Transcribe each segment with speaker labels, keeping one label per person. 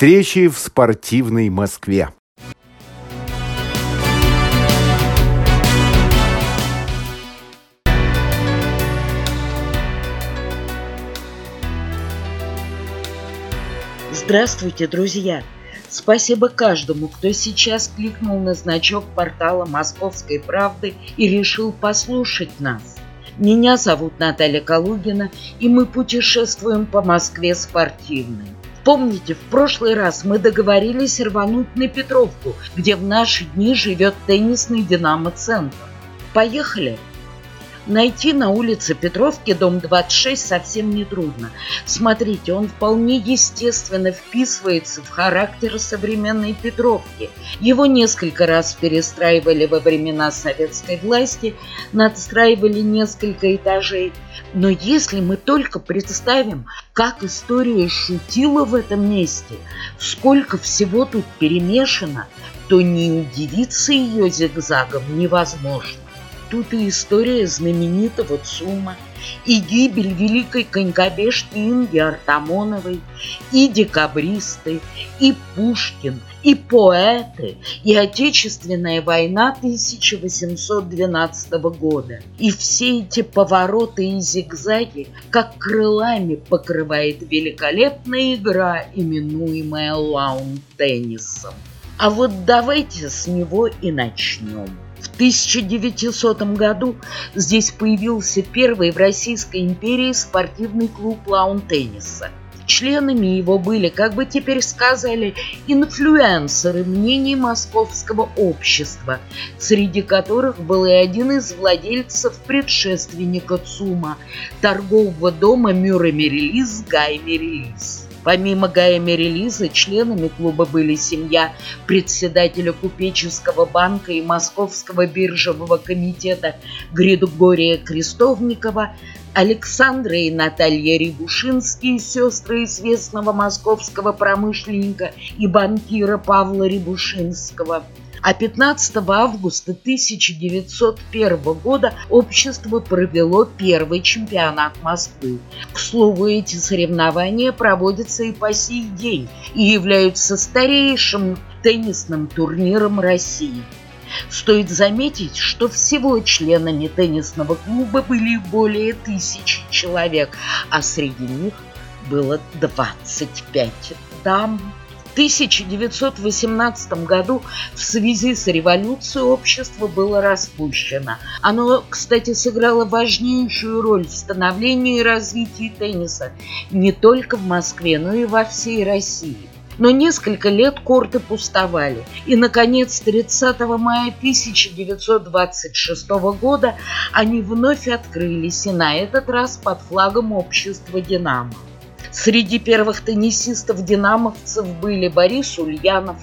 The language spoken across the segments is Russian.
Speaker 1: Встречи в спортивной Москве.
Speaker 2: Здравствуйте, друзья! Спасибо каждому, кто сейчас кликнул на значок портала «Московской правды» и решил послушать нас. Меня зовут Наталья Калугина, и мы путешествуем по Москве спортивной. Помните, в прошлый раз мы договорились рвануть на Петровку, где в наши дни живет теннисный «Динамо-центр». Поехали! Найти на улице Петровки дом 26 совсем нетрудно. Смотрите, он вполне естественно вписывается в характер современной Петровки. Его несколько раз перестраивали во времена советской власти, надстраивали несколько этажей. Но если мы только представим, как история шутила в этом месте, сколько всего тут перемешано, то не удивиться ее зигзагом невозможно. Тут и история знаменитого ЦУМа, и гибель великой конькобежки Инги Артамоновой, и декабристы, и Пушкин, и поэты, и Отечественная война 1812 года. И все эти повороты и зигзаги, как крылами покрывает великолепная игра, именуемая лаун-теннисом. А вот давайте с него и начнем. В 1900 году здесь появился первый в Российской империи спортивный клуб лаун-тенниса. Членами его были, как бы теперь сказали, инфлюенсеры мнений московского общества, среди которых был и один из владельцев предшественника ЦУМа, торгового дома Мюррей Мерилис Гай Мерилис. Помимо Гая Мерилиза, членами клуба были семья председателя Купеческого банка и Московского биржевого комитета Григория Крестовникова, Александра и Наталья Рябушинские, сестры известного московского промышленника и банкира Павла Рябушинского – а 15 августа 1901 года общество провело первый чемпионат Москвы. К слову, эти соревнования проводятся и по сей день и являются старейшим теннисным турниром России. Стоит заметить, что всего членами теннисного клуба были более тысячи человек, а среди них было 25 дам. 1918 году в связи с революцией общество было распущено. Оно, кстати, сыграло важнейшую роль в становлении и развитии тенниса не только в Москве, но и во всей России. Но несколько лет корты пустовали. И, наконец, 30 мая 1926 года они вновь открылись, и на этот раз под флагом общества «Динамо». Среди первых теннисистов-динамовцев были Борис Ульянов,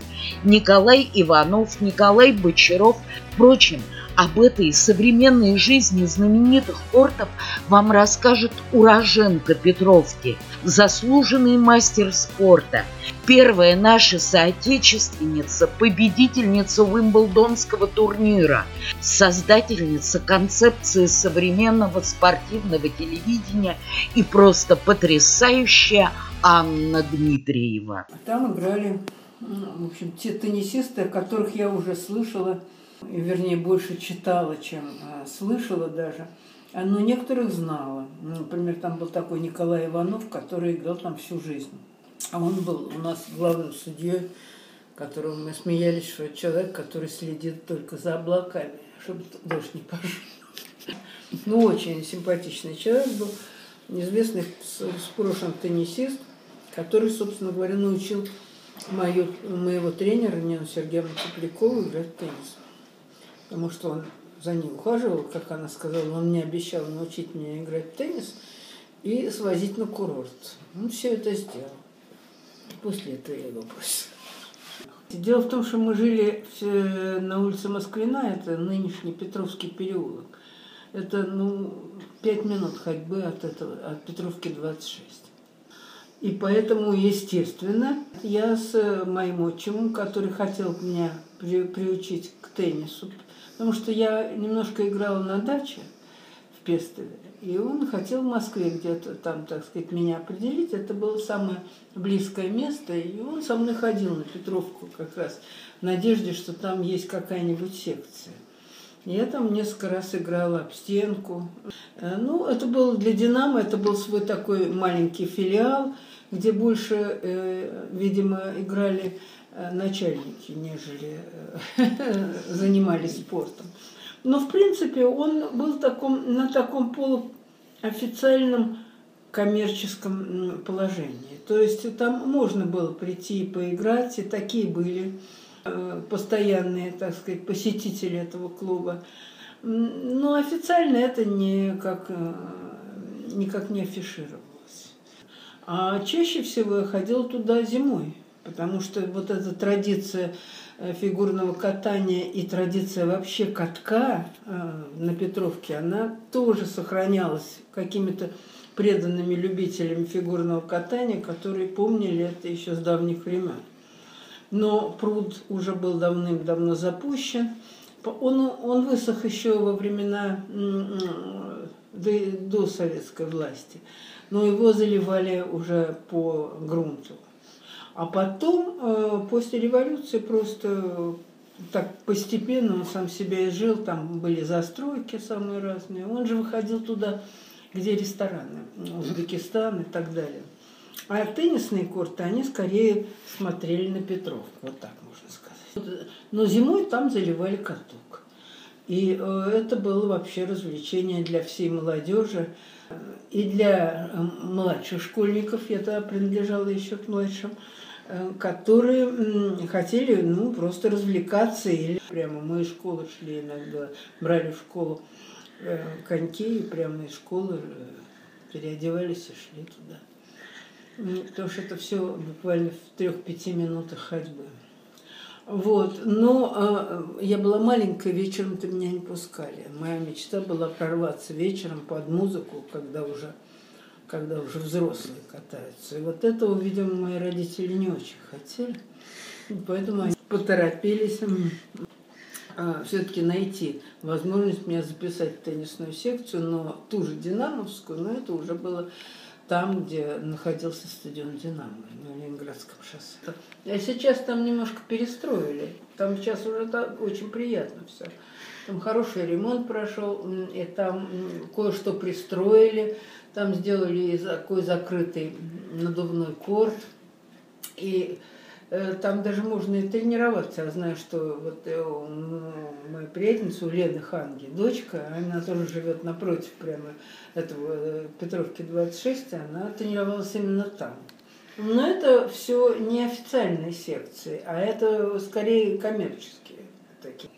Speaker 2: Николай Иванов, Николай Бочаров. Впрочем, об этой современной жизни знаменитых кортов вам расскажет уроженка Петровки, заслуженный мастер спорта, первая наша соотечественница, победительница Уимблдонского турнира, создательница концепции современного спортивного телевидения и просто потрясающая Анна Дмитриева.
Speaker 3: Там играли, в общем, те теннисисты, о которых я уже слышала – вернее, больше читала, чем а, слышала даже. А, но некоторых знала. Ну, например, там был такой Николай Иванов, который играл там всю жизнь. А он был у нас главным судьей, которого мы смеялись, что человек, который следит только за облаками, чтобы дождь не пошел. Ну, очень симпатичный человек был, известный с прошлым теннисист, который, собственно говоря, научил мою, моего тренера Нину Сергеевну Теплякову играть в теннис потому что он за ней ухаживал, как она сказала, он мне обещал научить меня играть в теннис и свозить на курорт. Он все это сделал. После этого я его бросила. Дело в том, что мы жили на улице Москвина, это нынешний Петровский переулок. Это, ну, пять минут ходьбы от, этого, от Петровки 26. И поэтому, естественно, я с моим отчимом, который хотел меня при, приучить к теннису, Потому что я немножко играла на даче в Пестове. И он хотел в Москве где-то там, так сказать, меня определить. Это было самое близкое место. И он со мной ходил на Петровку как раз в надежде, что там есть какая-нибудь секция. Я там несколько раз играла об стенку. Э, ну, это было для «Динамо», это был свой такой маленький филиал, где больше, э, видимо, играли начальники, нежели занимались спортом. Но, в принципе, он был таком, на таком полуофициальном коммерческом положении. То есть там можно было прийти и поиграть, и такие были Э, постоянные, так сказать, посетители этого клуба. Но официально это никак, э, никак не афишировалось. А чаще всего я ходила туда зимой, потому что вот эта традиция э, фигурного катания и традиция вообще катка на Петровке, она тоже сохранялась какими-то преданными любителями фигурного катания, которые помнили это еще с давних времен но пруд уже был давным-давно запущен. Он, он высох еще во времена до, до советской власти, но его заливали уже по грунту. А потом, э, после революции, просто так постепенно он сам себя изжил, там были застройки самые разные. Он же выходил туда, где рестораны, Узбекистан и так далее. А теннисные корты, они скорее смотрели на Петровку, вот так можно сказать. Но зимой там заливали каток. И э, это было вообще развлечение для всей молодежи. И для э, младших школьников, я тогда принадлежала еще к младшим, э, которые хотели ну, просто развлекаться. Или прямо мы из школы шли иногда, брали в школу коньки и прямо из школы переодевались и шли туда. Потому что это все буквально в трех-пяти минутах ходьбы. Вот, но э, я была маленькая, вечером-то меня не пускали. Моя мечта была прорваться вечером под музыку, когда уже, когда уже взрослые катаются. И вот этого, видимо, мои родители не очень хотели. Поэтому они поторопились э, все-таки найти возможность меня записать в теннисную секцию, но ту же динамовскую, но это уже было там, где находился стадион «Динамо» на Ленинградском шоссе. А сейчас там немножко перестроили. Там сейчас уже так, очень приятно все. Там хороший ремонт прошел, и там кое-что пристроили. Там сделали такой закрытый надувной корт. И там даже можно и тренироваться. Я знаю, что вот э, моя приятельница у Лены Ханги, дочка, она тоже живет напротив прямо этого э, Петровки 26, она тренировалась именно там. Но это все не официальные секции, а это скорее коммерческие такие.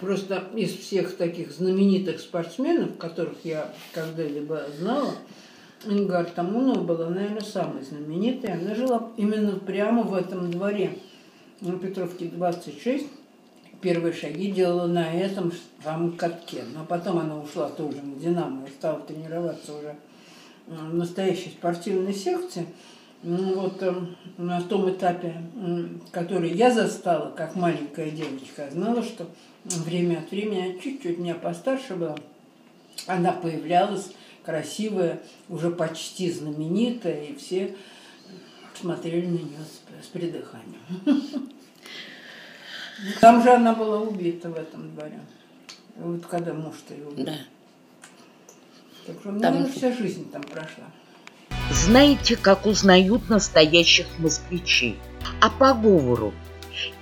Speaker 3: Просто из всех таких знаменитых спортсменов, которых я когда-либо знала, Ингар Тамунова была, наверное, самой знаменитой. Она жила именно прямо в этом дворе на Петровке 26. Первые шаги делала на этом самом катке. Но потом она ушла тоже на «Динамо» и стала тренироваться уже в настоящей спортивной секции. Ну, вот э, на том этапе, который я застала, как маленькая девочка, знала, что время от времени, чуть-чуть меня постарше была, она появлялась красивая, уже почти знаменитая, и все смотрели на нее с, с придыханием. Там же она была убита в этом дворе. Вот когда муж-то ее убил. Да. Так что, ну, вся жизнь там прошла.
Speaker 2: Знаете, как узнают настоящих москвичей? А по говору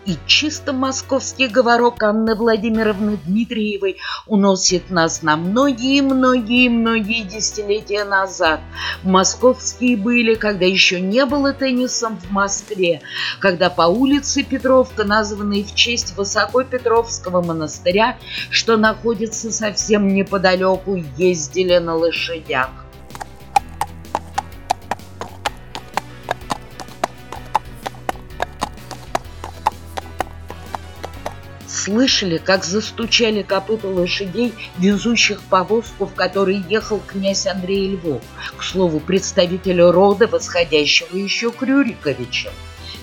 Speaker 2: и чисто московский говорок Анны Владимировны Дмитриевой уносит нас на многие-многие-многие десятилетия назад. Московские были, когда еще не было теннисом в Москве, когда по улице Петровка, названной в честь Высокопетровского монастыря, что находится совсем неподалеку, ездили на лошадях. Слышали, как застучали копыта лошадей, везущих повозку, в которой ехал князь Андрей Львов, к слову, представитель рода, восходящего еще к Рюриковичам.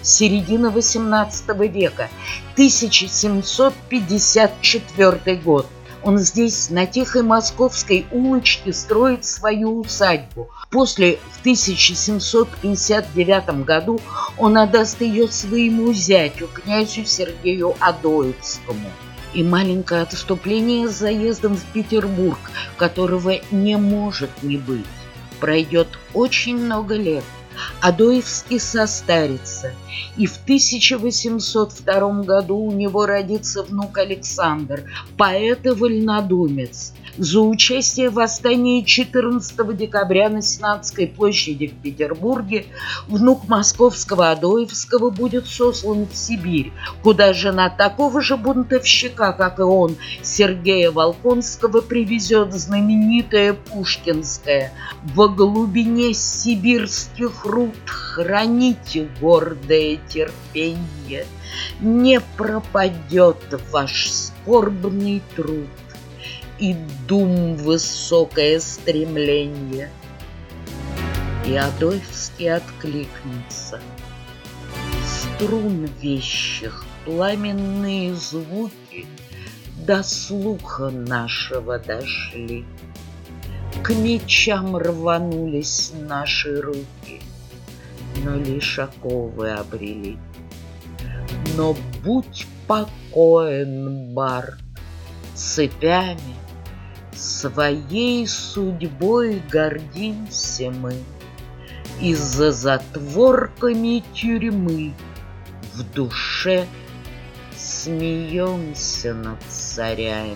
Speaker 2: Середина XVIII века, 1754 год. Он здесь, на тихой московской улочке, строит свою усадьбу. После, в 1759 году, он отдаст ее своему зятю, князю Сергею Адоевскому. И маленькое отступление с заездом в Петербург, которого не может не быть. Пройдет очень много лет. Адоевский состарится, и в 1802 году у него родится внук Александр, поэт и вольнодумец. За участие в восстании 14 декабря на Сенатской площади в Петербурге внук московского Адоевского будет сослан в Сибирь, куда жена такого же бунтовщика, как и он, Сергея Волконского, привезет знаменитое Пушкинское «Во глубине сибирских руд храните гордое терпенье, не пропадет ваш скорбный труд и дум высокое стремление. И Адольфский откликнется. Струн вещих пламенные звуки До слуха нашего дошли. К мечам рванулись наши руки, Но лишь оковы обрели. Но будь покоен, бар, цепями Своей судьбой гордимся мы, И за затворками тюрьмы В душе смеемся над царями.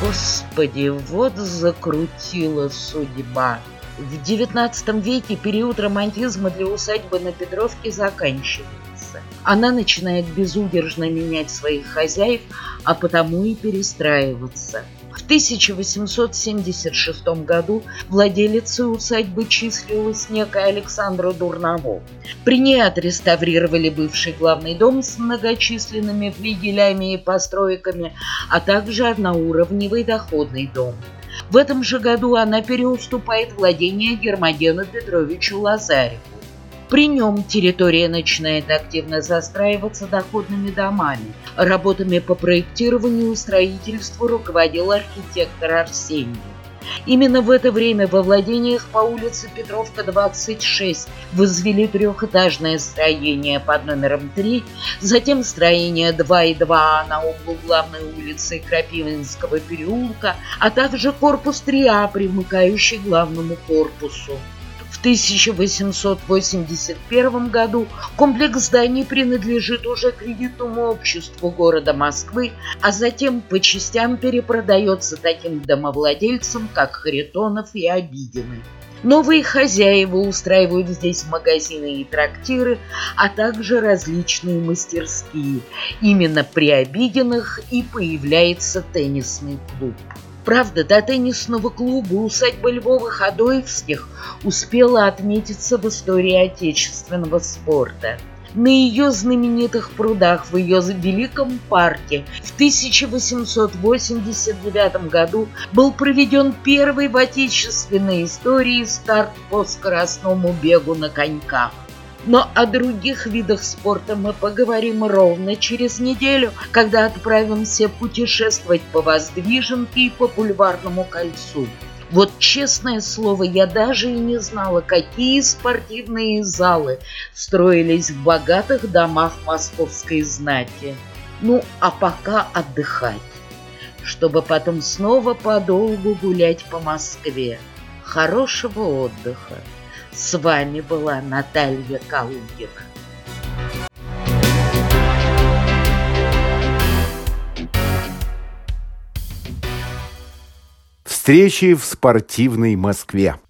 Speaker 2: Господи, вот закрутила судьба. В XIX веке период романтизма для усадьбы на Петровке заканчивается. Она начинает безудержно менять своих хозяев, а потому и перестраиваться – в 1876 году владелицей усадьбы числилась некая Александра Дурново. При ней отреставрировали бывший главный дом с многочисленными флигелями и постройками, а также одноуровневый доходный дом. В этом же году она переуступает владение Гермогену Петровичу Лазареву. При нем территория начинает активно застраиваться доходными домами. Работами по проектированию и строительству руководил архитектор Арсений. Именно в это время во владениях по улице Петровка, 26 возвели трехэтажное строение под номером 3, затем строение 2 и 2 на углу главной улицы Крапивинского переулка, а также корпус 3А, примыкающий к главному корпусу. В 1881 году комплекс зданий принадлежит уже кредитному обществу города Москвы, а затем по частям перепродается таким домовладельцам, как Харитонов и Обидины. Новые хозяева устраивают здесь магазины и трактиры, а также различные мастерские. Именно при Обиденных и появляется теннисный клуб. Правда, до теннисного клуба усадьба Львовых-Адоевских успела отметиться в истории отечественного спорта. На ее знаменитых прудах в ее великом парке в 1889 году был проведен первый в отечественной истории старт по скоростному бегу на коньках. Но о других видах спорта мы поговорим ровно через неделю, когда отправимся путешествовать по Воздвиженке и по Бульварному кольцу. Вот честное слово, я даже и не знала, какие спортивные залы строились в богатых домах московской знати. Ну, а пока отдыхать, чтобы потом снова подолгу гулять по Москве. Хорошего отдыха! С вами была Наталья Калугина.
Speaker 1: Встречи в спортивной Москве.